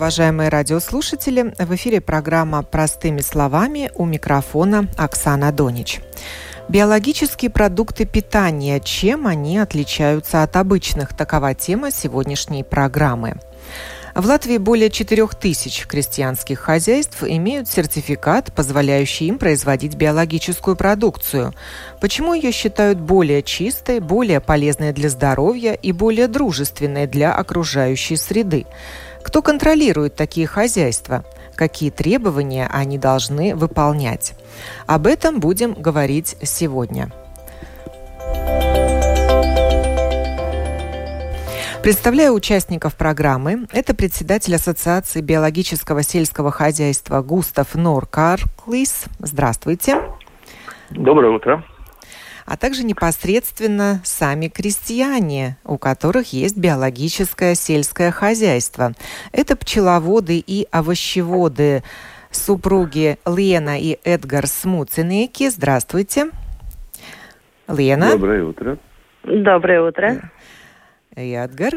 Уважаемые радиослушатели. В эфире программа «Простыми словами» у микрофона Оксана Донич. Биологические продукты питания. Чем они отличаются от обычных? Такова тема сегодняшней программы. В Латвии более 4000 крестьянских хозяйств имеют сертификат, позволяющий им производить биологическую продукцию. Почему ее считают более чистой, более полезной для здоровья и более дружественной для окружающей среды? Кто контролирует такие хозяйства? Какие требования они должны выполнять? Об этом будем говорить сегодня. Представляю участников программы. Это председатель Ассоциации биологического сельского хозяйства Густав Норкарклис. Здравствуйте. Доброе утро а также непосредственно сами крестьяне, у которых есть биологическое сельское хозяйство. Это пчеловоды и овощеводы, супруги Лена и Эдгар Смуцинеки. Здравствуйте. Лена. Доброе утро. Доброе утро. И Эдгар.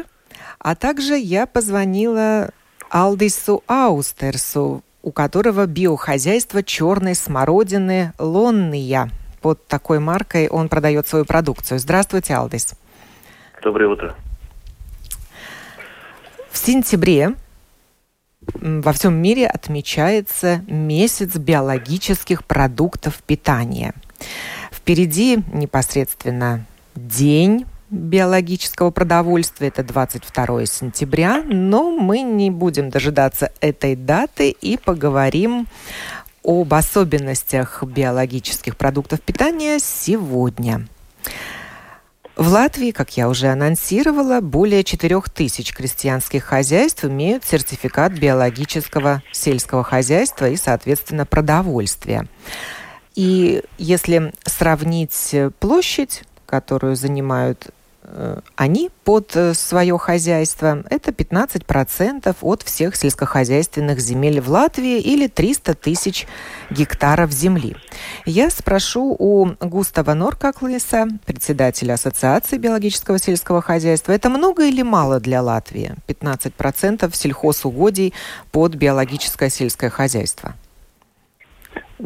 А также я позвонила Алдису Аустерсу, у которого биохозяйство черной смородины Лонния под такой маркой он продает свою продукцию. Здравствуйте, Алдис. Доброе утро. В сентябре во всем мире отмечается месяц биологических продуктов питания. Впереди непосредственно день биологического продовольствия, это 22 сентября, но мы не будем дожидаться этой даты и поговорим об особенностях биологических продуктов питания сегодня. В Латвии, как я уже анонсировала, более 4000 крестьянских хозяйств имеют сертификат биологического сельского хозяйства и, соответственно, продовольствия. И если сравнить площадь, которую занимают они под э, свое хозяйство. Это 15% от всех сельскохозяйственных земель в Латвии или 300 тысяч гектаров земли. Я спрошу у Густава Норкаклиса, председателя Ассоциации биологического сельского хозяйства, это много или мало для Латвии? 15% сельхозугодий под биологическое сельское хозяйство.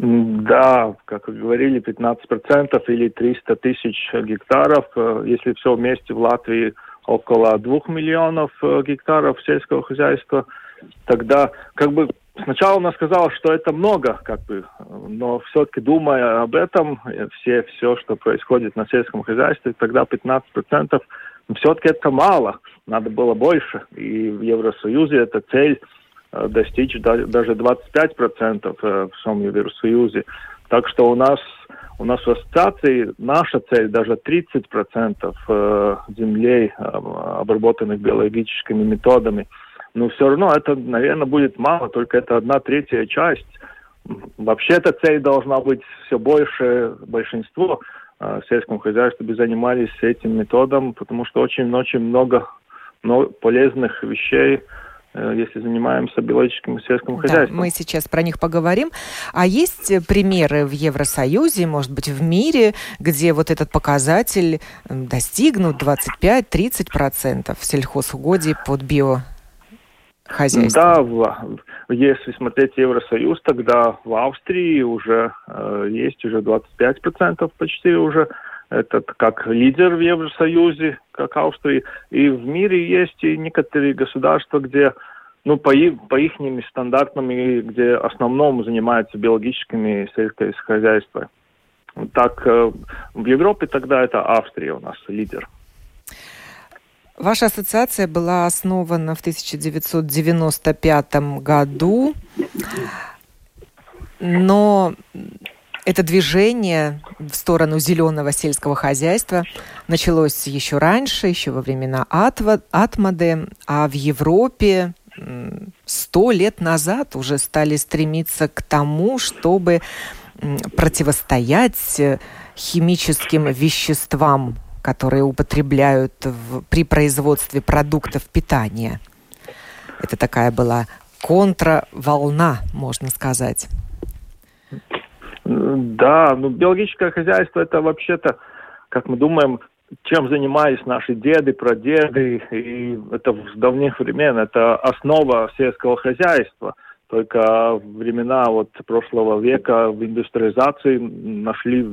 Да, как вы говорили, 15% или 300 тысяч гектаров. Э, если все вместе в Латвии около 2 миллионов э, гектаров сельского хозяйства, тогда как бы сначала она сказала, что это много, как бы, но все-таки думая об этом, э, все, все, что происходит на сельском хозяйстве, тогда 15% все-таки это мало, надо было больше. И в Евросоюзе эта цель достичь даже 25% э, в всем Евросоюзе. Так что у нас, у нас в ассоциации наша цель даже 30% э, землей, обработанных биологическими методами. Но все равно это, наверное, будет мало, только это одна третья часть. Вообще-то цель должна быть все больше, большинство в сельском хозяйстве занимались этим методом, потому что очень-очень много, много полезных вещей Э, если занимаемся биологическим и сельским да, хозяйством. Мы сейчас про них поговорим. А есть примеры в Евросоюзе, может быть, в мире, где вот этот показатель достигнут 25-30% сельхозугодий под био хозяйство. Да, если смотреть Евросоюз, тогда в Австрии уже э, есть уже 25% почти уже этот как лидер в Евросоюзе, как Австрии. И в мире есть и некоторые государства, где ну, по, их, по их стандартам, где основном занимаются биологическими сельское хозяйство. Так, э, в Европе тогда это Австрия у нас лидер. Ваша ассоциация была основана в 1995 году, но это движение в сторону зеленого сельского хозяйства началось еще раньше, еще во времена Атмады, а в Европе сто лет назад уже стали стремиться к тому, чтобы противостоять химическим веществам, которые употребляют в, при производстве продуктов питания. Это такая была контраволна, можно сказать. Да, ну биологическое хозяйство это вообще-то, как мы думаем, чем занимались наши деды, прадеды, и это с давних времен, это основа сельского хозяйства. Только времена вот прошлого века в индустриализации нашли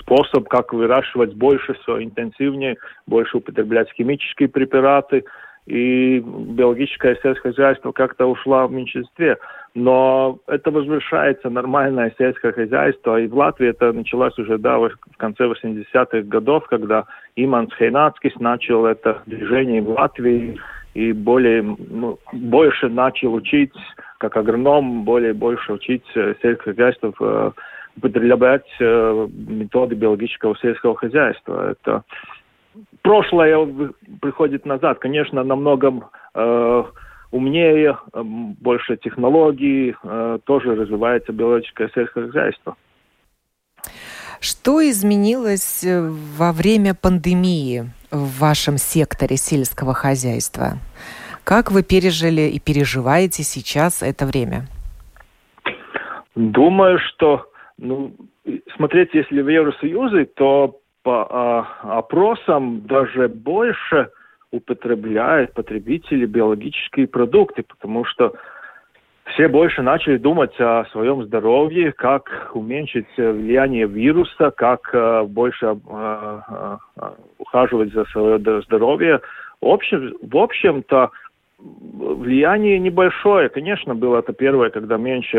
способ, как выращивать больше, все интенсивнее, больше употреблять химические препараты, и биологическое сельское хозяйство как-то ушло в меньшинстве но это возвращается нормальное сельское хозяйство, и в Латвии это началось уже да, в конце 80-х годов, когда Иманс Хейнацкис начал это движение в Латвии, и более, ну, больше начал учить, как агроном, более больше учить э, сельское хозяйство, э, употреблять э, методы биологического сельского хозяйства. Это прошлое приходит назад. Конечно, на многом э, умнее, э, больше технологий, э, тоже развивается биологическое сельское хозяйство. Что изменилось э, во время пандемии в вашем секторе сельского хозяйства? Как вы пережили и переживаете сейчас это время? Думаю, что ну, смотреть, если в Евросоюзе, то по а, опросам даже больше употребляют потребители биологические продукты, потому что все больше начали думать о своем здоровье, как уменьшить влияние вируса, как э, больше э, э, ухаживать за свое здоровье. В, общем, в общем-то, влияние небольшое. Конечно, было это первое, когда меньше,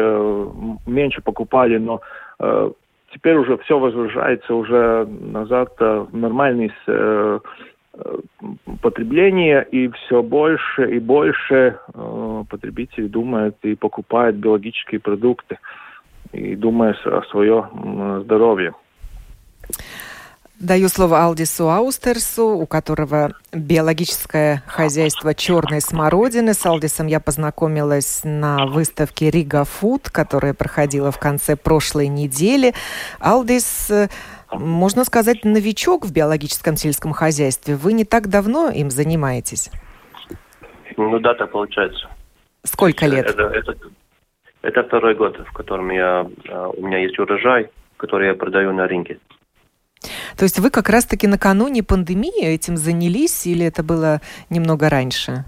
меньше покупали, но э, теперь уже все возвращается уже назад в нормальный э, потребление, и все больше и больше э, думают и покупают биологические продукты, и думают о своем здоровье. Даю слово Алдису Аустерсу, у которого биологическое хозяйство черной смородины. С Алдисом я познакомилась на выставке Рига Фуд, которая проходила в конце прошлой недели. Алдис можно сказать, новичок в биологическом сельском хозяйстве. Вы не так давно им занимаетесь? Ну да, так получается. Сколько лет? Это, это, это второй год, в котором я, а, у меня есть урожай, который я продаю на рынке. То есть вы как раз-таки накануне пандемии этим занялись или это было немного раньше?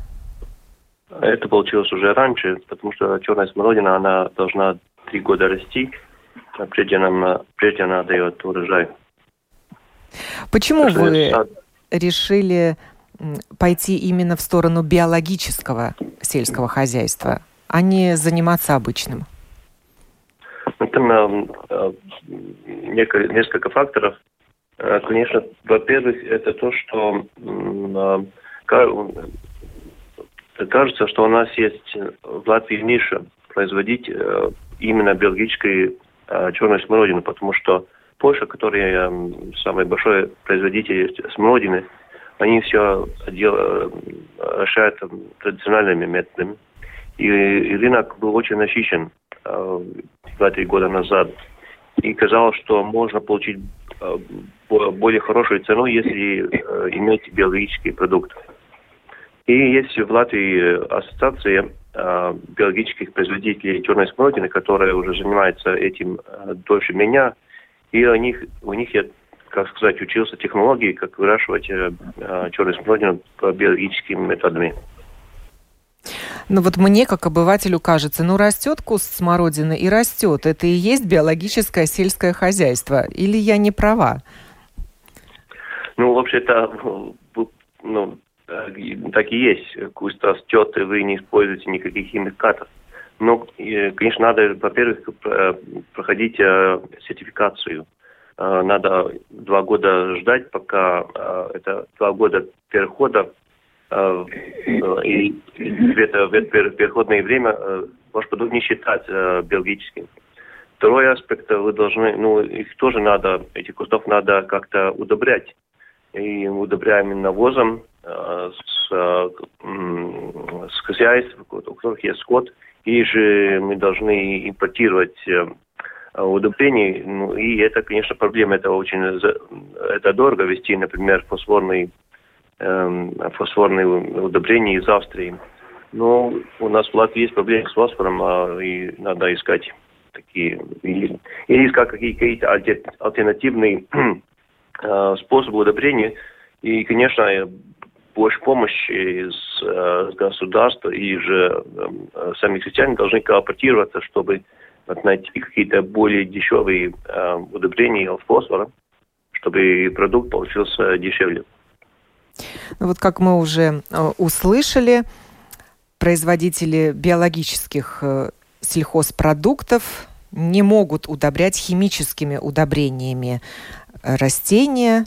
Это получилось уже раньше, потому что черная смородина, она должна три года расти, прежде, нам, прежде она дает урожай. Почему так вы это... решили пойти именно в сторону биологического сельского хозяйства, а не заниматься обычным? Там э, несколько факторов. Э, конечно, во-первых, это то, что э, кажется, что у нас есть в Латвии ниша производить именно биологические Э, черную смородину, потому что Польша, который самый большой производитель смородины, они все дел, решают традиционными методами. И, рынок был очень насыщен э, два-три года назад. И казалось, что можно получить э, более хорошую цену, если э, иметь биологические продукты. И есть в Латвии ассоциация э, биологических производителей черной смородины, которая уже занимается этим дольше меня. И у них, у них я, как сказать, учился технологии, как выращивать черную смородину по биологическим методами. Ну вот мне, как обывателю, кажется, ну растет куст смородины и растет. Это и есть биологическое сельское хозяйство. Или я не права? Ну, вообще-то, ну, так и есть. Куст растет, и вы не используете никаких химикатов. Но, конечно, надо, во-первых, проходить э, сертификацию. Э, надо два года ждать, пока э, это два года перехода и в это, в это переходное время ваш продукт не считать биологическим. Второй аспект, вы должны, ну, их тоже надо, этих кустов надо как-то удобрять. И удобряем навозом э, с, э, с хозяйств, у которых есть скот, и же мы должны импортировать э, удобрений. Ну, и это, конечно, проблема. Это очень это дорого вести, например, фосфорный, э, фосфорные удобрения из Австрии. Но у нас в Латвии есть проблемы с фосфором, а, и надо искать такие, или, искать какие-то альтернативные э, способы удобрения. И, конечно, больше помощи из э, государства и же э, сами крестьяне должны кооперироваться, чтобы найти какие-то более дешевые э, удобрения фосфора, чтобы продукт получился дешевле. Ну вот как мы уже э, услышали, производители биологических э, сельхозпродуктов не могут удобрять химическими удобрениями э, растения.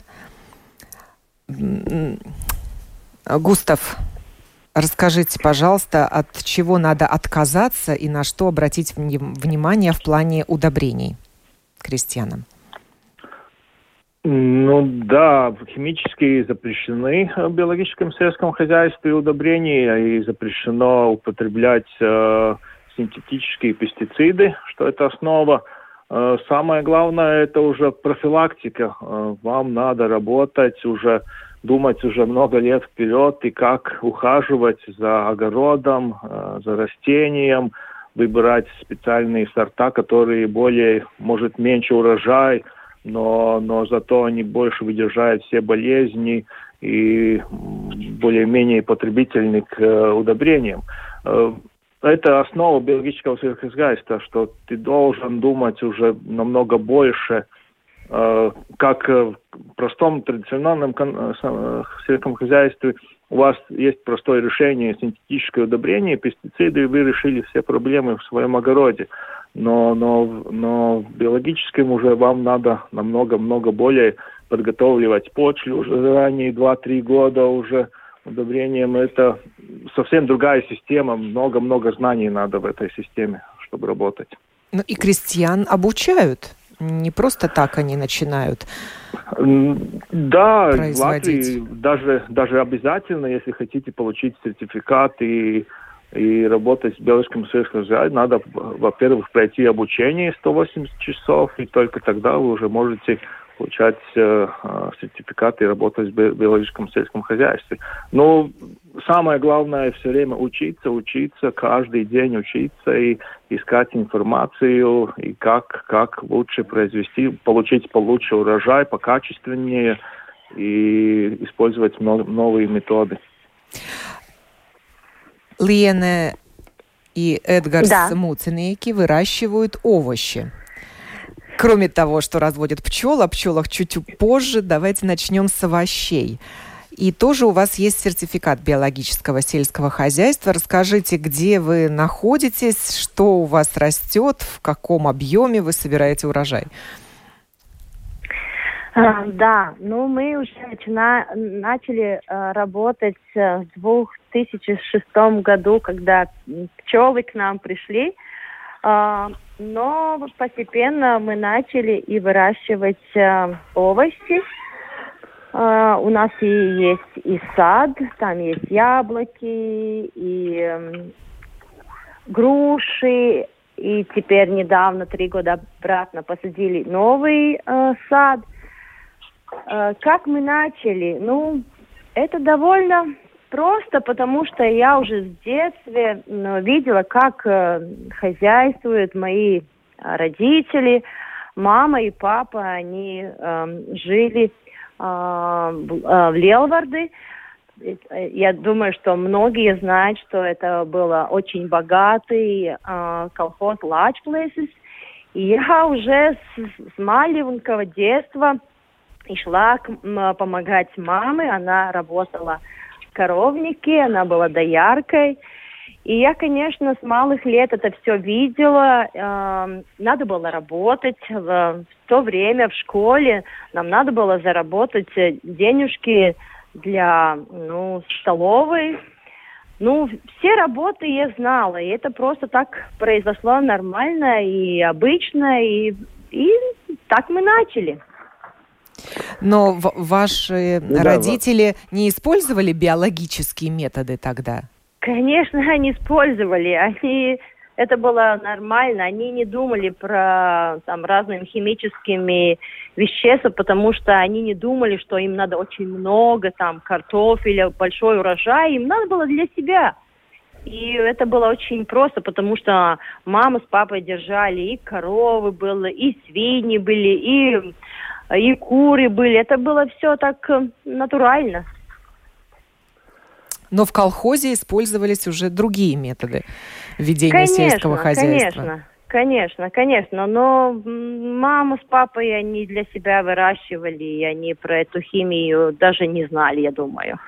Густав, расскажите, пожалуйста, от чего надо отказаться и на что обратить внимание в плане удобрений крестьянам? Ну да, химические запрещены в биологическом сельском хозяйстве удобрения и запрещено употреблять э, синтетические пестициды, что это основа. Э, самое главное это уже профилактика. Э, вам надо работать уже, думать уже много лет вперед и как ухаживать за огородом, э, за растением, выбирать специальные сорта, которые более, может, меньше урожай, но, но зато они больше выдержают все болезни и более-менее потребительны к удобрениям. Это основа биологического сельскохозяйства, что ты должен думать уже намного больше, э, как в простом традиционном э, сельском хозяйстве у вас есть простое решение синтетическое удобрение, пестициды, и вы решили все проблемы в своем огороде. Но, но, но в биологическом уже вам надо намного-много более подготавливать почву уже заранее, 2-3 года уже удобрением. Это совсем другая система, много-много знаний надо в этой системе, чтобы работать. Ну и крестьян обучают. Не просто так они начинают. Да, в Латвии даже, даже обязательно, если хотите получить сертификат и, и работать с белорусским сельским надо, во-первых, пройти обучение 180 часов, и только тогда вы уже можете получать э, э, сертификаты и работать в биологическом сельском хозяйстве. Но самое главное все время учиться, учиться, каждый день учиться и искать информацию, и как, как лучше произвести, получить получше урожай, покачественнее и использовать новые методы. Лена и Эдгар да. Муцинейки выращивают овощи. Кроме того, что разводят пчел, о пчелах чуть позже, давайте начнем с овощей. И тоже у вас есть сертификат биологического сельского хозяйства. Расскажите, где вы находитесь, что у вас растет, в каком объеме вы собираете урожай. А, да, ну мы уже начина, начали э, работать в 2006 году, когда пчелы к нам пришли. А, но постепенно мы начали и выращивать э, овощи. Э, у нас и есть и сад, там есть яблоки, и груши, и теперь недавно, три года обратно, посадили новый э, сад. Э, как мы начали? Ну, это довольно Просто потому, что я уже с детства ну, видела, как э, хозяйствуют мои а, родители. Мама и папа, они э, жили э, в Лелварде. Я думаю, что многие знают, что это был очень богатый э, колхоз Large Places. И я уже с, с маленького детства и шла к, помогать маме. Она работала коровнике, она была дояркой. И я, конечно, с малых лет это все видела. Э, надо было работать. В, то время в школе нам надо было заработать денежки для ну, столовой. Ну, все работы я знала, и это просто так произошло нормально и обычно, и, и так мы начали. Но ваши ну, родители да, не использовали биологические методы тогда? Конечно, они использовали. Они это было нормально. Они не думали про там разными химическими вещества, потому что они не думали, что им надо очень много там картофеля, большой урожай. Им надо было для себя. И это было очень просто, потому что мама с папой держали, и коровы было, и свиньи были, и, и куры были. Это было все так э, натурально. Но в колхозе использовались уже другие методы ведения конечно, сельского хозяйства. Конечно, конечно, конечно. Но мама с папой они для себя выращивали, и они про эту химию даже не знали, я думаю.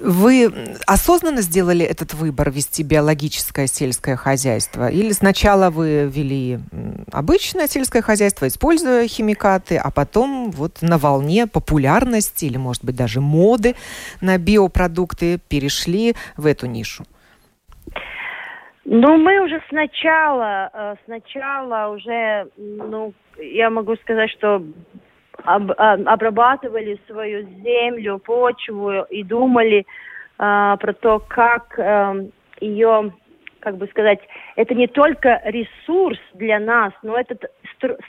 Вы осознанно сделали этот выбор вести биологическое сельское хозяйство? Или сначала вы вели обычное сельское хозяйство, используя химикаты, а потом вот на волне популярности или, может быть, даже моды на биопродукты перешли в эту нишу? Ну, мы уже сначала, э, сначала уже, ну, я могу сказать, что об, а, обрабатывали свою землю, почву и думали а, про то, как а, эм, ее, как бы сказать, это не только ресурс для нас, но это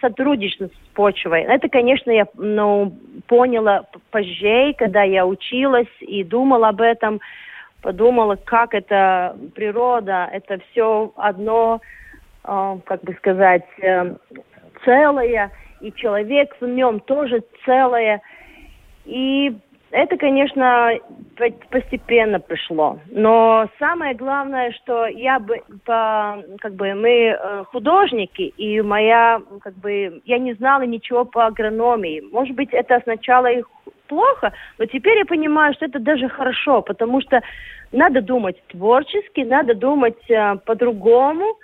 сотрудничество с почвой. Это, конечно, я ну, поняла позже, когда я училась и думала об этом, подумала, как это природа, это все одно, э, как бы сказать, э, целое и человек в нем тоже целое. И это, конечно, постепенно пришло. Но самое главное, что я бы, по, как бы, мы э, художники, и моя, как бы, я не знала ничего по агрономии. Может быть, это сначала и плохо, но теперь я понимаю, что это даже хорошо, потому что надо думать творчески, надо думать э, по-другому,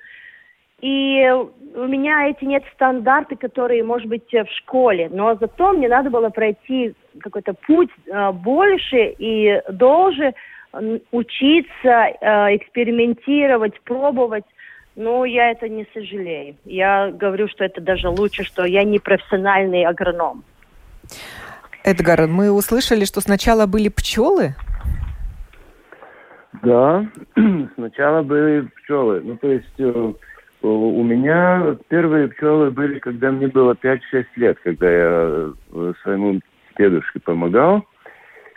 и у меня эти нет стандарты, которые, может быть, в школе, но зато мне надо было пройти какой-то путь э, больше и дольше учиться, э, экспериментировать, пробовать. Но я это не сожалею. Я говорю, что это даже лучше, что я не профессиональный агроном. Эдгар, мы услышали, что сначала были пчелы. Да, сначала были пчелы. Ну, то есть э, у меня первые пчелы были, когда мне было 5-6 лет, когда я э, своему дедушке помогал.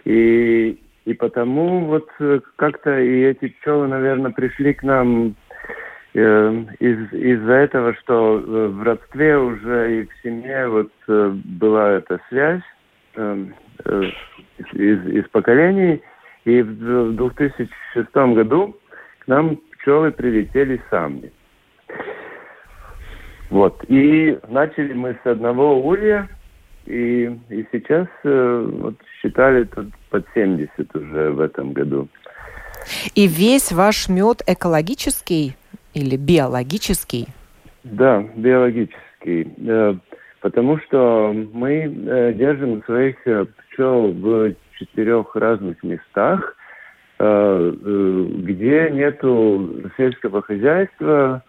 И, и потому вот э, как-то и эти пчелы, наверное, пришли к нам э, из, из-за этого, что э, в родстве уже и в семье вот э, была эта связь э, э, из, из поколений. И в 2006 году к нам пчелы прилетели сами. Вот. И начали мы с одного улья, и, и сейчас э, вот, считали тут под 70 уже в этом году. И весь ваш мед экологический или биологический? Да, биологический. Э, потому что мы э, держим своих э, пчел в четырех разных местах, э, э, где нету сельского хозяйства,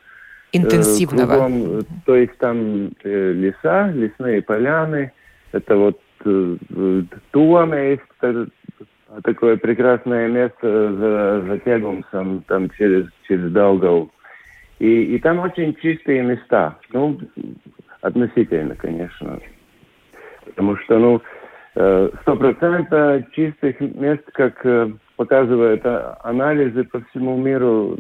интенсивного. Кругом, то есть там э, леса, лесные поляны. Это вот э, Туама есть такое прекрасное место за, за Тегумсом, там через, через Долгов. И, и там очень чистые места. Ну, относительно, конечно. Потому что, ну, э, сто процентов чистых мест, как э, показывают а, анализы по всему миру,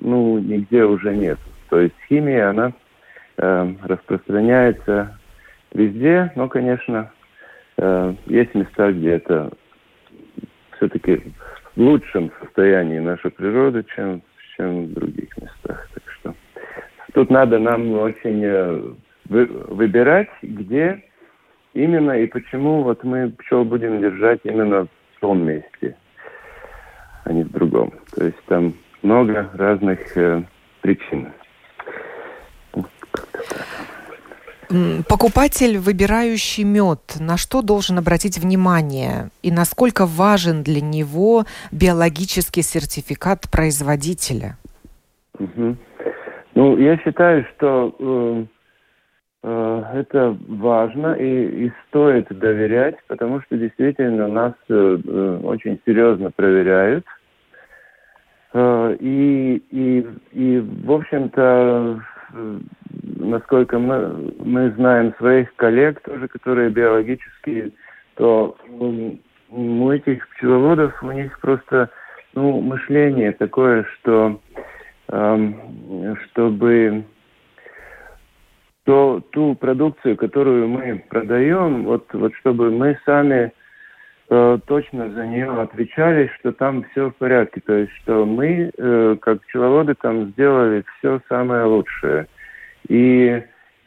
ну, нигде уже нет. То есть химия, она э, распространяется везде, но, конечно, э, есть места, где это все-таки в лучшем состоянии наша природа, чем, чем в других местах. Так что тут надо нам очень э, вы, выбирать, где именно и почему вот мы пчел будем держать именно в том месте, а не в другом. То есть там много разных э, причин. Покупатель, выбирающий мед, на что должен обратить внимание и насколько важен для него биологический сертификат производителя? Угу. Ну, я считаю, что э, э, это важно и, и стоит доверять, потому что действительно нас э, э очень серьезно проверяют. Э, и, и, и, в общем-то, насколько мы, мы знаем своих коллег тоже, которые биологические, то у этих пчеловодов у них просто ну, мышление такое, что эм, чтобы то, ту продукцию, которую мы продаем, вот, вот чтобы мы сами э, точно за нее отвечали, что там все в порядке. То есть, что мы, э, как пчеловоды, там сделали все самое лучшее. И,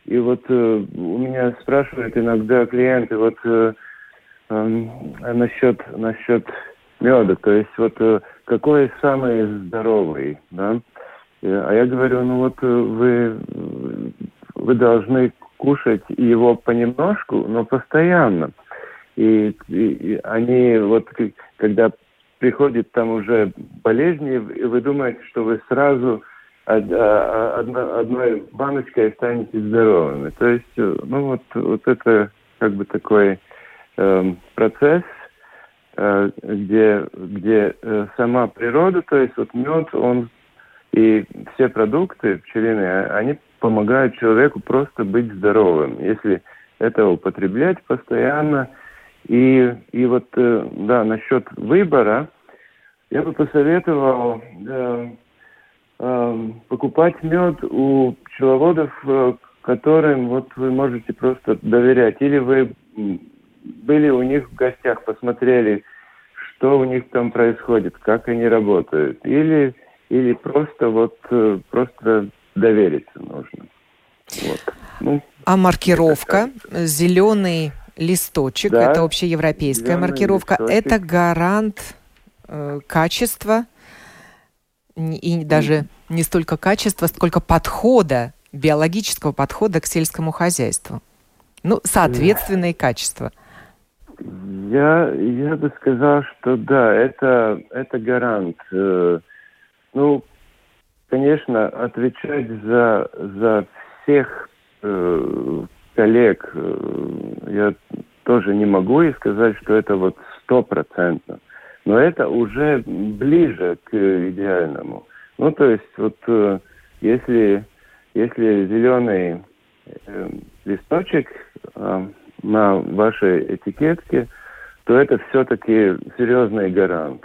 и вот э, у меня спрашивают иногда клиенты вот э, э, насчет, насчет меда, то есть вот э, какой самый здоровый, да? А я говорю, ну вот э, вы, вы должны кушать его понемножку, но постоянно. И, и, и они вот когда приходит там уже болезни, вы думаете, что вы сразу одно, одной баночкой станете здоровыми. То есть, э, ну вот, вот это как бы такой э, процесс, э, где, где э, сама природа, то есть вот мед, он и все продукты пчелиные, они помогают человеку просто быть здоровым. Если это употреблять постоянно. И, и вот, э, да, насчет выбора, я бы посоветовал э, Эм, покупать мед у пчеловодов, э, которым вот вы можете просто доверять. Или вы были у них в гостях, посмотрели, что у них там происходит, как они работают. Или, или просто вот э, просто довериться нужно. Вот. Ну, а маркировка, зеленый листочек, да, это общеевропейская маркировка, листочек. это гарант э, качества и даже не столько качества, сколько подхода, биологического подхода к сельскому хозяйству. Ну, соответственные качества. Я, я бы сказал, что да, это, это гарант. Э, ну, конечно, отвечать за, за всех э, коллег э, я тоже не могу и сказать, что это вот стопроцентно. Но это уже ближе к идеальному. Ну, то есть, вот э, если, если зеленый э, листочек э, на вашей этикетке, то это все-таки серьезный гарант.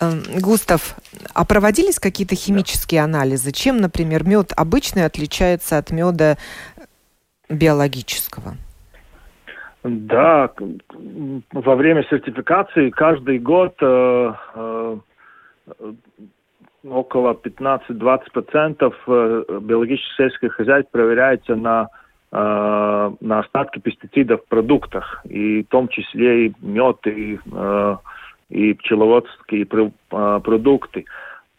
Эм, Густав, а проводились какие-то химические да. анализы? Чем, например, мед обычный отличается от меда биологического? Да, во время сертификации каждый год э, э, около 15-20% э, биологических сельских хозяйств проверяется на, э, на остатки пестицидов в продуктах, и в том числе и мед, и, э, и пчеловодские э, продукты.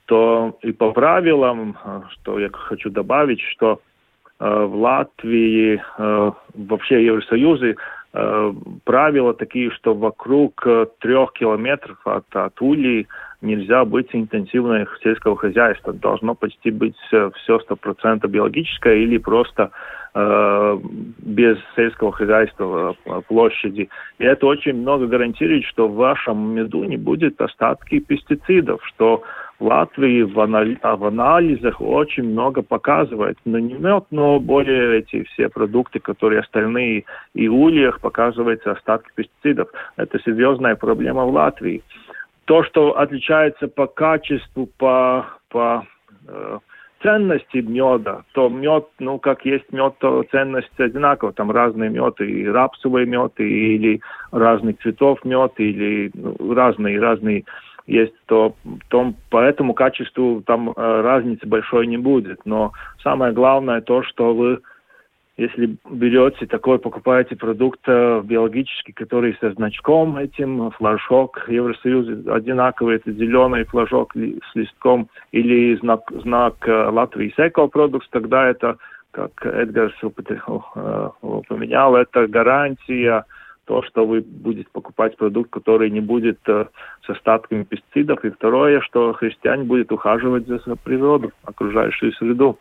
То и по правилам, э, что я хочу добавить, что э, в Латвии, э, вообще в Евросоюзе Э, правила такие, что вокруг э, трех километров от, от Ульи нельзя быть интенсивного сельского хозяйства. Должно почти быть все стопроцентно биологическое или просто э, без сельского хозяйства э, площади. И это очень много гарантирует, что в вашем меду не будет остатки пестицидов, что в Латвии в, анали а в анализах очень много показывает. Но не мед, но более эти все продукты, которые остальные и ульях, показывается остатки пестицидов. Это серьезная проблема в Латвии. То, что отличается по качеству, по, по э, ценности меда, то мед, ну, как есть мед, то ценность одинакова. Там разные меды, и рапсовый мед, или разных цветов мед, или ну, разные, разные есть, то, то по этому качеству там э, разницы большой не будет. Но самое главное то, что вы, если берете такой, покупаете продукт э, биологический, который со значком этим, флажок Евросоюза одинаковый, это зеленый флажок с листком или знак, знак э, Латвии Эко Продукт, тогда это как Эдгарс упоминал, это гарантия то, что вы будете покупать продукт, который не будет э, с остатками пестицидов. И второе, что христиане будут ухаживать за природу, окружающую среду.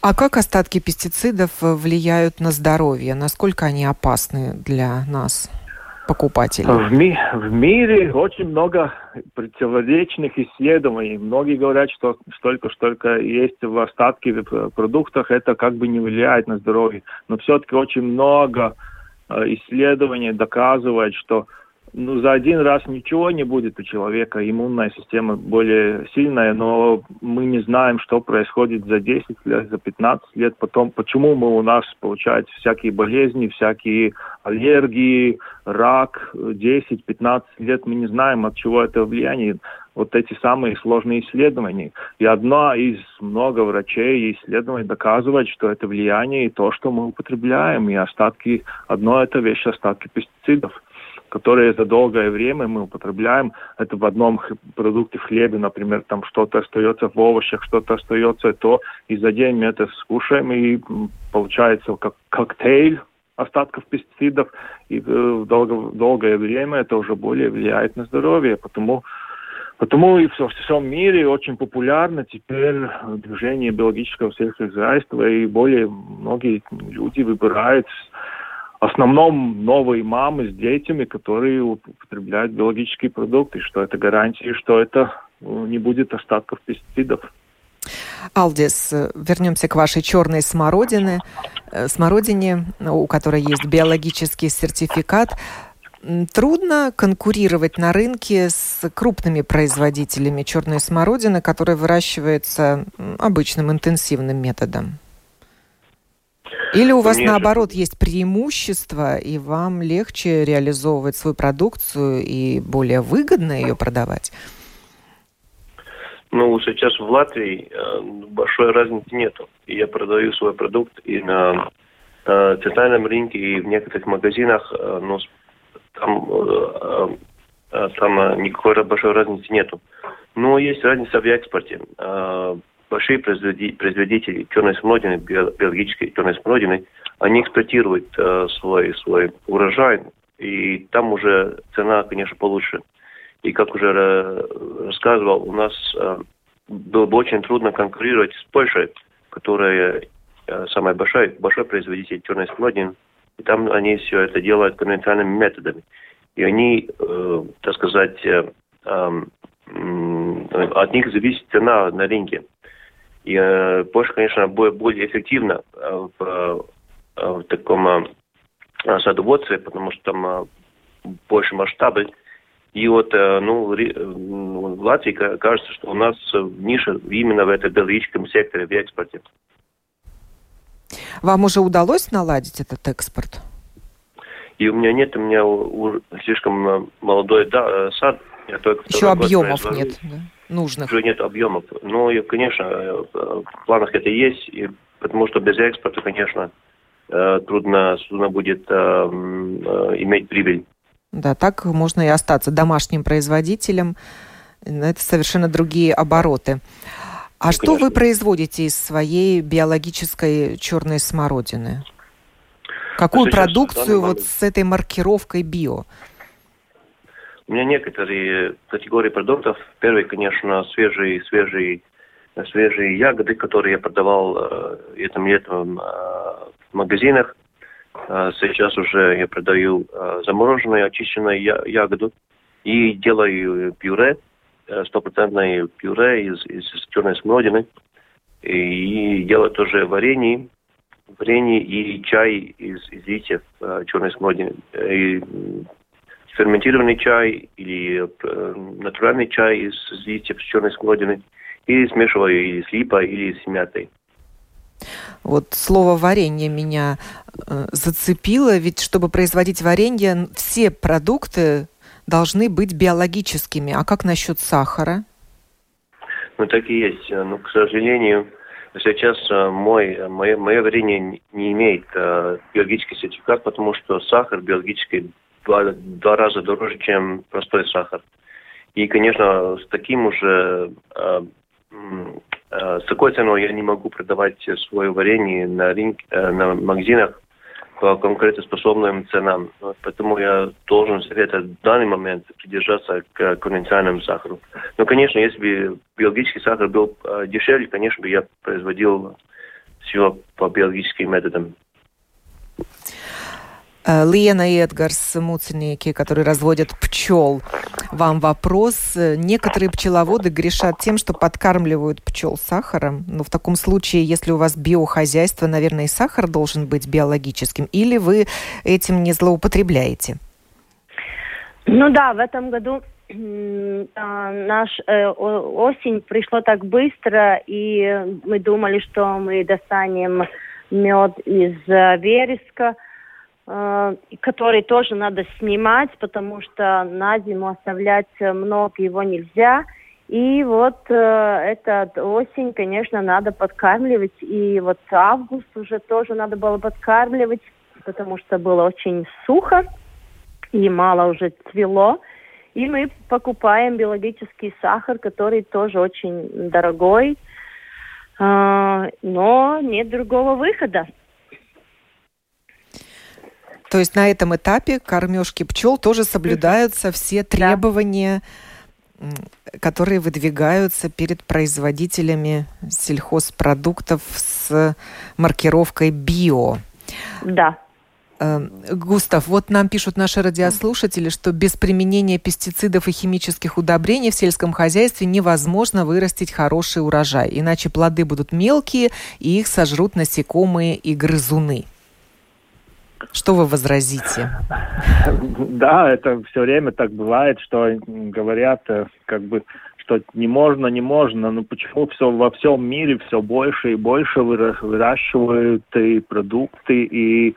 А как остатки пестицидов влияют на здоровье? Насколько они опасны для нас? покупателей? В, ми в мире очень много противоречных исследований. Многие говорят, что столько, столько есть в остатке в продуктах, это как бы не влияет на здоровье. Но все-таки очень много э, исследований доказывает, что ну, за один раз ничего не будет у человека, иммунная система более сильная, но мы не знаем, что происходит за 10 лет, за 15 лет, потом, почему мы у нас получаются всякие болезни, всякие аллергии, рак, 10-15 лет мы не знаем, от чего это влияние. Вот эти самые сложные исследования. И одна из много врачей и исследований доказывает, что это влияние и то, что мы употребляем, и остатки, одно это вещь, остатки пестицидов которые за долгое время мы употребляем. Это в одном продукте в хлебе, например, там что-то остается в овощах, что-то остается, то и за день мы это скушаем, и получается как коктейль остатков пестицидов, и в долго, долгое время это уже более влияет на здоровье, потому Потому и во всем мире очень популярно теперь движение биологического сельскохозяйства, и более многие люди выбирают основном новые мамы с детьми, которые употребляют биологические продукты, что это гарантия, что это э, не будет остатков пестицидов. Алдис, вернемся к вашей черной смородине, э, смородине, у которой есть биологический сертификат. Трудно конкурировать на рынке с крупными производителями черной смородины, которая выращивается обычным интенсивным методом. Или у вас Конечно. наоборот есть преимущество, и вам легче реализовывать свою продукцию и более выгодно ее продавать? Ну, сейчас в Латвии э, большой разницы нету. Я продаю свой продукт и на э, центральном рынке, и в некоторых магазинах, э, но там, там никакой большой разницы нету. Но есть разница в экспорте. Большие производители черной смородины, биологической черной смородины, они эксплуатируют э, свой, свой урожай, и там уже цена, конечно, получше. И как уже рассказывал, у нас э, было бы очень трудно конкурировать с Польшей, которая э, самый большой, большой производитель черной смородины. И там они все это делают конвенциональными методами. И они, э, так сказать, э, э, от них зависит цена на рынке. И э, Польша, конечно, будет более эффективна э, в, э, в таком э, садоводстве, потому что там э, больше масштабы. И вот, ну, в Латвии кажется, что у нас ниша именно в этом биологическом секторе, в экспорте. Вам уже удалось наладить этот экспорт? И у меня нет, у меня слишком молодой да, сад. Я только Еще объемов нет. Да? нужных? Уже нет объемов. Ну, и, конечно, э, в планах это есть, и потому что без экспорта, конечно, э, трудно, трудно будет э, иметь прибыль. Да, так можно и остаться домашним производителем. Это совершенно другие обороты. А ну, что конечно. вы производите из своей биологической черной смородины? Какую ну, продукцию вот с этой маркировкой био? У меня некоторые категории продуктов. Первый, конечно, свежие, свежие, свежие ягоды, которые я продавал э, этим летом э, в магазинах. Э, сейчас уже я продаю э, замороженную, очищенную я, ягоду и делаю пюре, э, стопроцентное пюре из, из черной смородины. И делаю тоже варенье, варенье и чай из, из листьев э, черной смородины. И ферментированный чай или э, натуральный чай из листьев черной смородины, или смешиваю или с липой, или с мятой. Вот слово варенье меня э, зацепило, ведь чтобы производить варенье, все продукты должны быть биологическими. А как насчет сахара? Ну, так и есть. Но, к сожалению, сейчас э, мой, мое, мое варенье не имеет э, биологический сертификат, потому что сахар биологический два, два раза дороже, чем простой сахар. И, конечно, с таким уже э, с такой ценой я не могу продавать свое варенье на рынке, на магазинах по конкурентоспособным ценам. Поэтому я должен советовать в данный момент придержаться к конвенциональному сахару. Но, конечно, если бы биологический сахар был дешевле, конечно бы я производил все по биологическим методам. Э, Лена Эдгарс, муценики, которые разводят пчел. Вам вопрос. Некоторые пчеловоды грешат тем, что подкармливают пчел сахаром. Но в таком случае, если у вас биохозяйство, наверное, и сахар должен быть биологическим. Или вы этим не злоупотребляете? Ну да, в этом году а, наш э, осень пришло так быстро, и мы думали, что мы достанем мед из э, вереска – который тоже надо снимать, потому что на зиму оставлять много его нельзя. И вот э, этот осень, конечно, надо подкармливать. И вот август уже тоже надо было подкармливать, потому что было очень сухо и мало уже цвело. И мы покупаем биологический сахар, который тоже очень дорогой, э, но нет другого выхода. То есть на этом этапе кормежки пчел тоже соблюдаются все требования, да. которые выдвигаются перед производителями сельхозпродуктов с маркировкой био. Да. Эм, Густав, вот нам пишут наши радиослушатели, что без применения пестицидов и химических удобрений в сельском хозяйстве невозможно вырастить хороший урожай, иначе плоды будут мелкие и их сожрут насекомые и грызуны. Что вы возразите? Да, это все время так бывает, что говорят, э, как бы, что не можно, не можно. Ну почему все во всем мире все больше и больше выращивают и продукты, и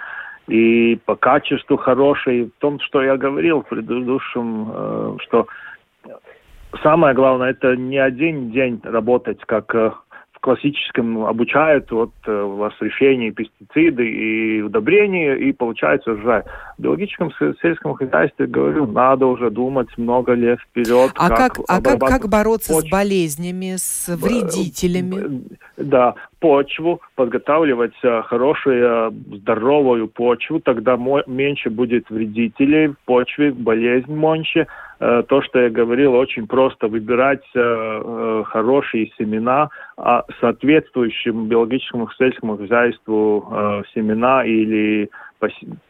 и по качеству хорошие. В том, что я говорил в предыдущем, э, что самое главное, это не один день работать, как э, классическом обучают вот э, вас решение пестициды и удобрения, и получается уже В биологическом сельском хозяйстве, говорю, надо уже думать много лет вперед. А как, как, а как, как бороться почву. с болезнями, с вредителями? Да, почву, подготавливать э, хорошую, здоровую почву, тогда меньше будет вредителей в почве, болезнь меньше, Э, то, что я говорил, очень просто выбирать э, э, хорошие семена, а соответствующим биологическому сельскому хозяйству семена или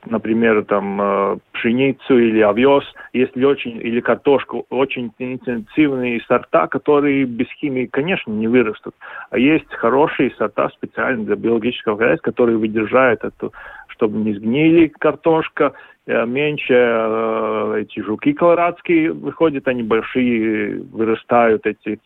например, там пшеницу или овес, если очень, или картошку, очень интенсивные сорта, которые без химии, конечно, не вырастут. А есть хорошие сорта специально для биологического хозяйства, которые выдержают эту, чтобы не сгнили картошка, Э, меньше э, эти жуки колорадские выходят, они большие, вырастают эти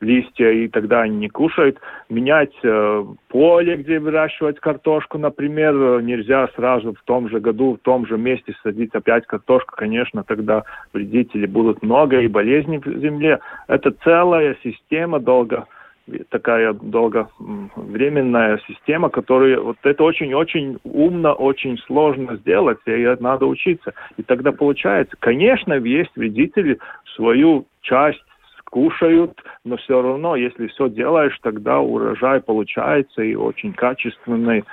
листья, и тогда они не кушают. Менять э, поле, где выращивать картошку, например, нельзя сразу в том же году, в том же месте садить опять картошку, конечно, тогда вредителей будут много и болезней в земле. Это целая система долго такая долговременная система, которая вот это очень-очень умно, очень сложно сделать, и надо учиться. И тогда получается, конечно, есть вредители свою часть кушают, но все равно, если все делаешь, тогда урожай получается и очень качественный.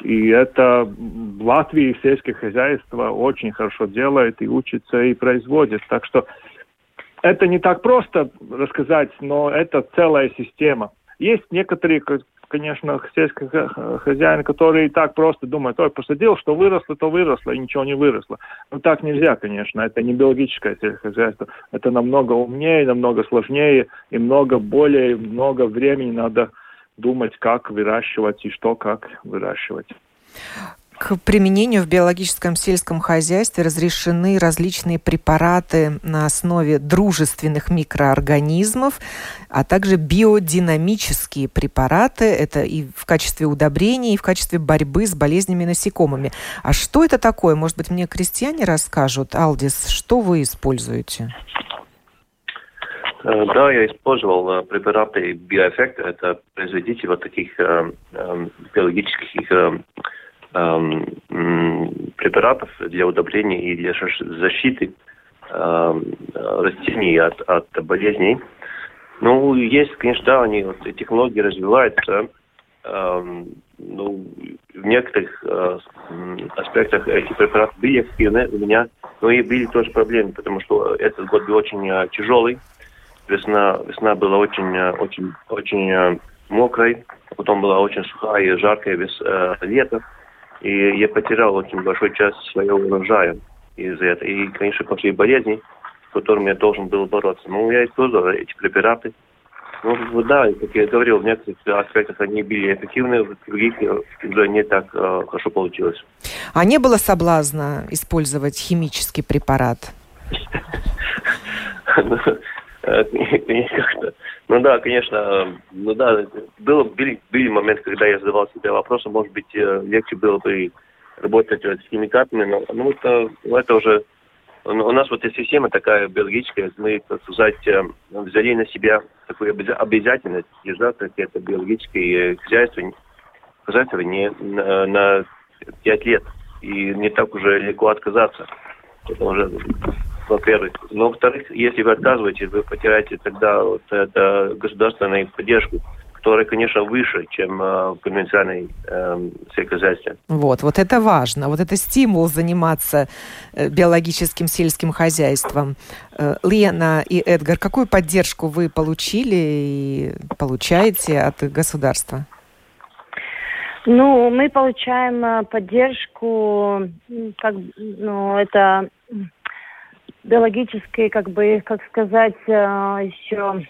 И это в Латвии сельское хозяйство очень хорошо делает и учится и производит. Так что это не так просто рассказать, но это целая система. Есть некоторые, конечно, сельские хозяины, которые так просто думают, ой, посадил, что выросло, то выросло, и ничего не выросло. Но так нельзя, конечно, это не биологическое сельскохозяйство. Это намного умнее, намного сложнее, и много более, много времени надо думать, как выращивать и что как выращивать к применению в биологическом сельском хозяйстве разрешены различные препараты на основе дружественных микроорганизмов, а также биодинамические препараты. Это и в качестве удобрений, и в качестве борьбы с болезнями насекомыми. А что это такое? Может быть, мне крестьяне расскажут? Алдис, что вы используете? Э, да, я использовал э, препараты биоэффект. Это производитель вот таких э, биологических препаратов для удобрения и для защиты эм, растений от, от болезней. Ну, есть, конечно, да, они, вот, технологии развиваются. Э, ну, в некоторых э, аспектах эти препараты были эффективны у меня, но и были тоже проблемы, потому что этот год был очень э, тяжелый. Весна, весна была очень, э, очень, очень э, мокрой, потом была очень сухая и жаркая вес, э, лето, и я потерял очень большую часть своего урожая из-за этого. И, конечно, после болезней, с которыми я должен был бороться. Ну, я использовал эти препараты. Ну, да, как я говорил, в некоторых аспектах они были эффективны, в других уже не так э, хорошо получилось. А не было соблазна использовать химический препарат? Э, ну да, конечно, ну да, было, были, были моменты, когда я задавал себе вопрос, может быть, э, легче было бы работать с химикатами, но ну, это, это уже у нас вот эта система такая биологическая, мы, так сказать, э, взяли на себя такую обязательность держаться это биологическое хозяйство, хозяйство не на, 5 лет. И не так уже легко отказаться. Это уже во-первых. Но во-вторых, если вы отказываетесь, вы потеряете тогда вот это государственную поддержку которая, конечно, выше, чем э, конвенциональной э, сельскохозяйстве. Вот, вот это важно. Вот это стимул заниматься э, биологическим сельским хозяйством. Э, Лена и Эдгар, какую поддержку вы получили и получаете от государства? Ну, мы получаем э, поддержку, как, ну, это биологической, как бы, как сказать, э, еще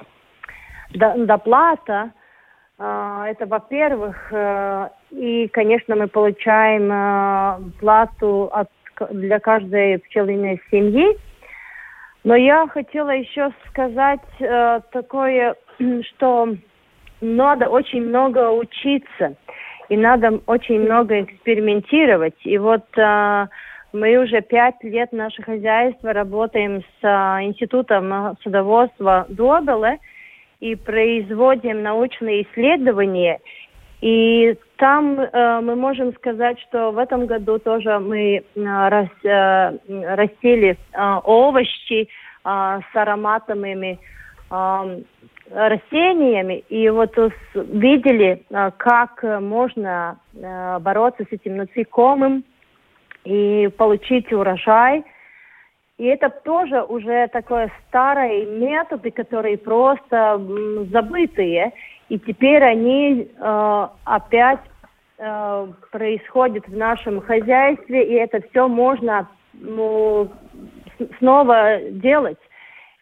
доплата а, это, во-первых, э, и, конечно, мы получаем э, плату от, для каждой пчелиной семьи. Но я хотела еще сказать э, такое, что надо очень много учиться, и надо очень много экспериментировать. И вот мы уже пять лет наше хозяйство работаем с Институтом садоводства Добеле – и производим научные исследования. И там э, мы можем сказать, что в этом году тоже мы э, рас, э, растили э, овощи э, с ароматными э, растениями. И вот видели, э, как можно э, бороться с этим насекомым и получить урожай – и это тоже уже такое старые методы, которые просто забытые. И теперь они э, опять э, происходят в нашем хозяйстве, и это все можно ну, снова делать.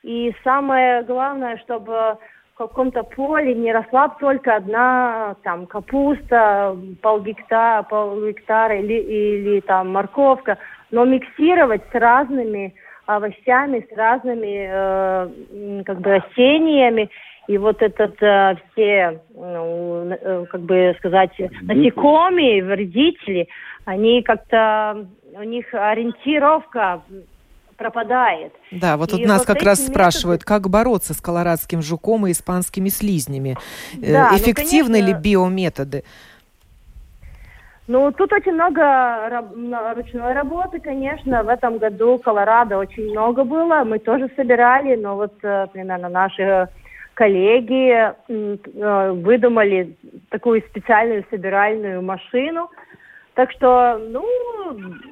И самое главное, чтобы каком-то поле не росла только одна там капуста, полгектара, полгектара или, или там морковка, но миксировать с разными овощами, с разными э, как бы растениями. И вот этот э, все, ну, э, как бы сказать, насекомые, вредители, они как-то, у них ориентировка пропадает. Да, вот тут нас вот как раз методы... спрашивают, как бороться с колорадским жуком и испанскими слизнями. Э, да, Эффективны ну, конечно... ли биометоды? Ну, тут очень много ручной работы, конечно. В этом году Колорадо очень много было. Мы тоже собирали, но вот э, примерно наши коллеги э, выдумали такую специальную собиральную машину. Так что, ну,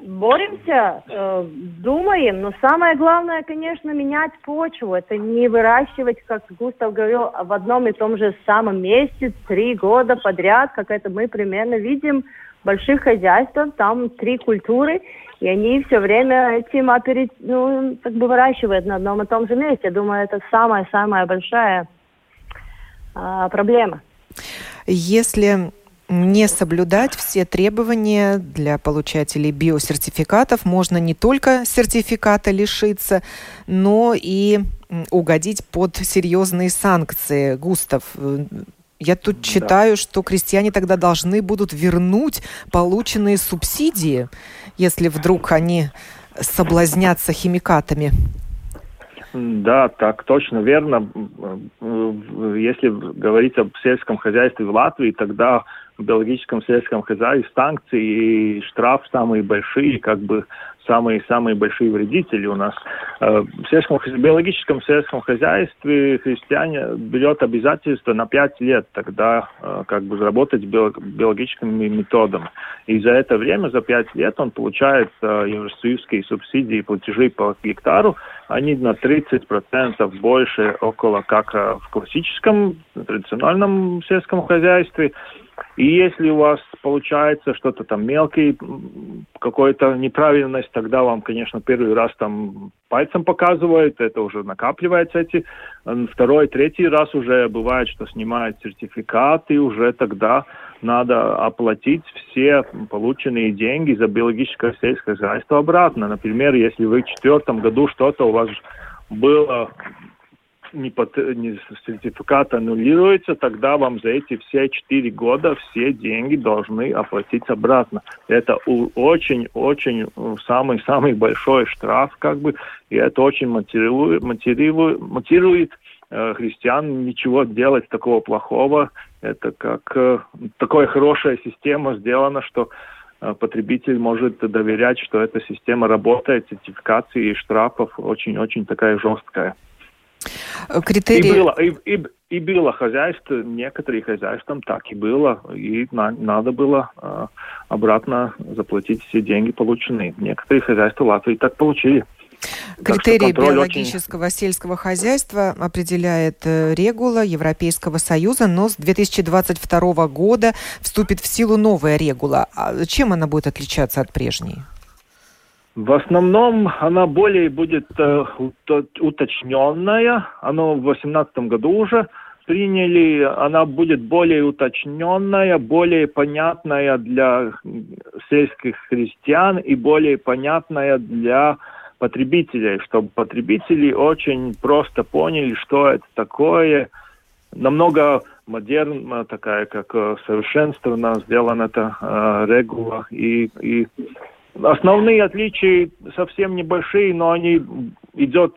боремся, э, думаем. Но самое главное, конечно, менять почву. Это не выращивать, как Густав говорил, в одном и том же самом месте три года подряд, как это мы примерно видим больших хозяйствах, там три культуры, и они все время этим оперед... ну, как бы выращивают на одном и том же месте. Я думаю, это самая-самая большая а, проблема. Если не соблюдать все требования для получателей биосертификатов, можно не только сертификата лишиться, но и угодить под серьезные санкции. Густав, я тут читаю, да. что крестьяне тогда должны будут вернуть полученные субсидии, если вдруг они соблазнятся химикатами. Да, так точно верно. Если говорить об сельском хозяйстве в Латвии, тогда биологическом сельском хозяйстве санкции и штраф самые большие, как бы самые-самые большие вредители у нас. Э, в сельском, биологическом сельском хозяйстве христиане берет обязательство на 5 лет тогда э, как бы работать биологическими методами. И за это время, за 5 лет он получает э, евросоюзские субсидии и платежи по гектару, они на 30% больше около как в классическом традиционном сельском хозяйстве. И если у вас получается что-то там мелкий, какой-то неправильность, тогда вам, конечно, первый раз там пальцем показывают, это уже накапливается эти. Второй, третий раз уже бывает, что снимают сертификат, и уже тогда надо оплатить все полученные деньги за биологическое сельское хозяйство обратно. Например, если вы в четвертом году что-то у вас было не, под, не сертификат аннулируется, тогда вам за эти все четыре года все деньги должны оплатить обратно. Это очень-очень самый-самый большой штраф, как бы, и это очень мотивирует, мотивирует, мотивирует э, христиан ничего делать такого плохого. Это как э, такая хорошая система сделана, что э, потребитель может доверять, что эта система работает, сертификации и штрафов очень-очень такая жесткая. Критерии... И было, и, и, и было хозяйство, некоторые хозяйствам так и было, и на, надо было э, обратно заплатить все деньги полученные. Некоторые хозяйства Латвии так получили. Критерии биологического очень... сельского хозяйства определяет э, регула Европейского Союза, но с 2022 года вступит в силу новая регула. А чем она будет отличаться от прежней? В основном она более будет э, уточненная. Она в 2018 году уже приняли. Она будет более уточненная, более понятная для сельских христиан и более понятная для потребителей, чтобы потребители очень просто поняли, что это такое. Намного модерна, такая, как э, совершенственно сделана эта э, регула и, и Основные отличия совсем небольшие, но они идет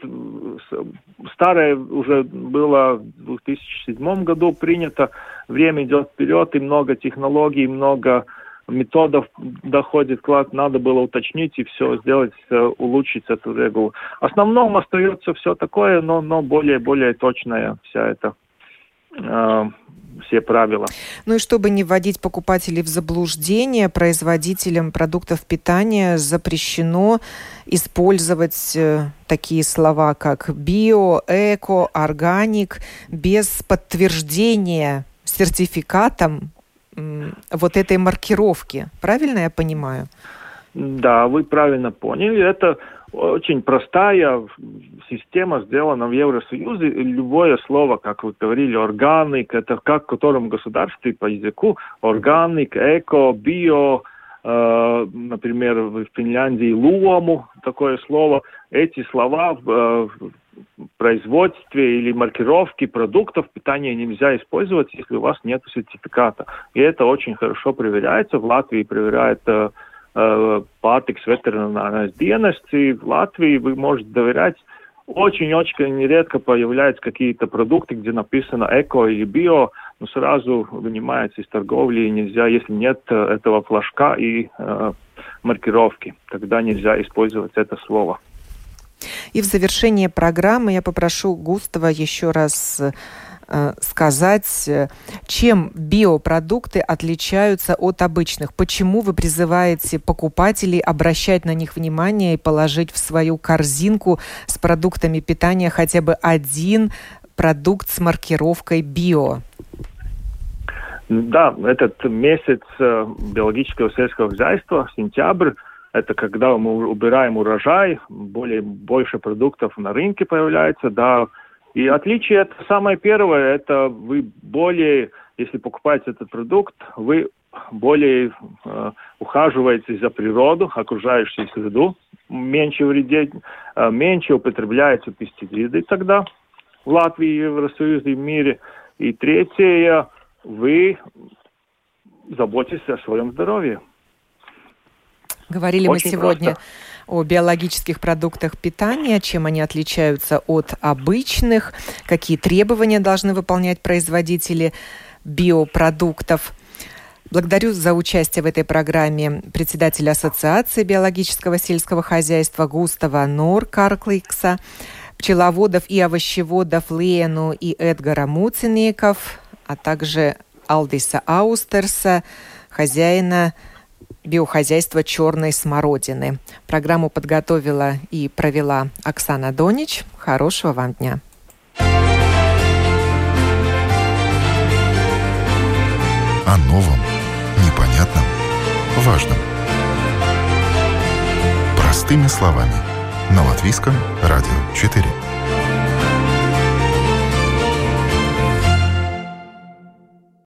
старое уже было в 2007 году принято, время идет вперед, и много технологий, много методов доходит, клад надо было уточнить и все сделать, улучшить эту регулу. В основном остается все такое, но, но более, более точная вся эта все правила. Ну и чтобы не вводить покупателей в заблуждение, производителям продуктов питания запрещено использовать э, такие слова, как био, эко, органик без подтверждения сертификатом вот этой маркировки. Правильно я понимаю? Да, вы правильно поняли. Это очень простая система сделана в Евросоюзе. Любое слово, как вы говорили, органик, это как в котором государстве по языку органик, эко, био, э, например, в Финляндии луому такое слово. Эти слова в, э, в производстве или маркировке продуктов питания нельзя использовать, если у вас нет сертификата. И это очень хорошо проверяется. В Латвии проверяет э, pārtiks ветеринарное dienests, и в Латвии вы можете доверять очень-очень нередко появляются какие-то продукты, где написано эко или био, но сразу вынимается из торговли, и нельзя, если нет э, этого флажка и э, маркировки, тогда нельзя использовать это слово. И в завершение программы я попрошу Густава еще раз Э, сказать, э, чем биопродукты отличаются от обычных? Почему вы призываете покупателей обращать на них внимание и положить в свою корзинку с продуктами питания хотя бы один продукт с маркировкой био? Да, этот месяц э, биологического сельского хозяйства, сентябрь, это когда мы убираем урожай, более, больше продуктов на рынке появляется, да, и отличие это самое первое, это вы более, если покупаете этот продукт, вы более э, ухаживаете за природу, окружающую среду, меньше вредить, э, меньше употребляете пестициды тогда в Латвии, в Евросоюзе, в мире. И третье, вы заботитесь о своем здоровье. Говорили Очень мы сегодня просто о биологических продуктах питания, чем они отличаются от обычных, какие требования должны выполнять производители биопродуктов. Благодарю за участие в этой программе председателя Ассоциации биологического сельского хозяйства Густава Нор Каркликса, пчеловодов и овощеводов Лену и Эдгара Муциников, а также Алдиса Аустерса, хозяина биохозяйства черной смородины. Программу подготовила и провела Оксана Донич. Хорошего вам дня. О новом, непонятном, важном. Простыми словами. На Латвийском радио 4.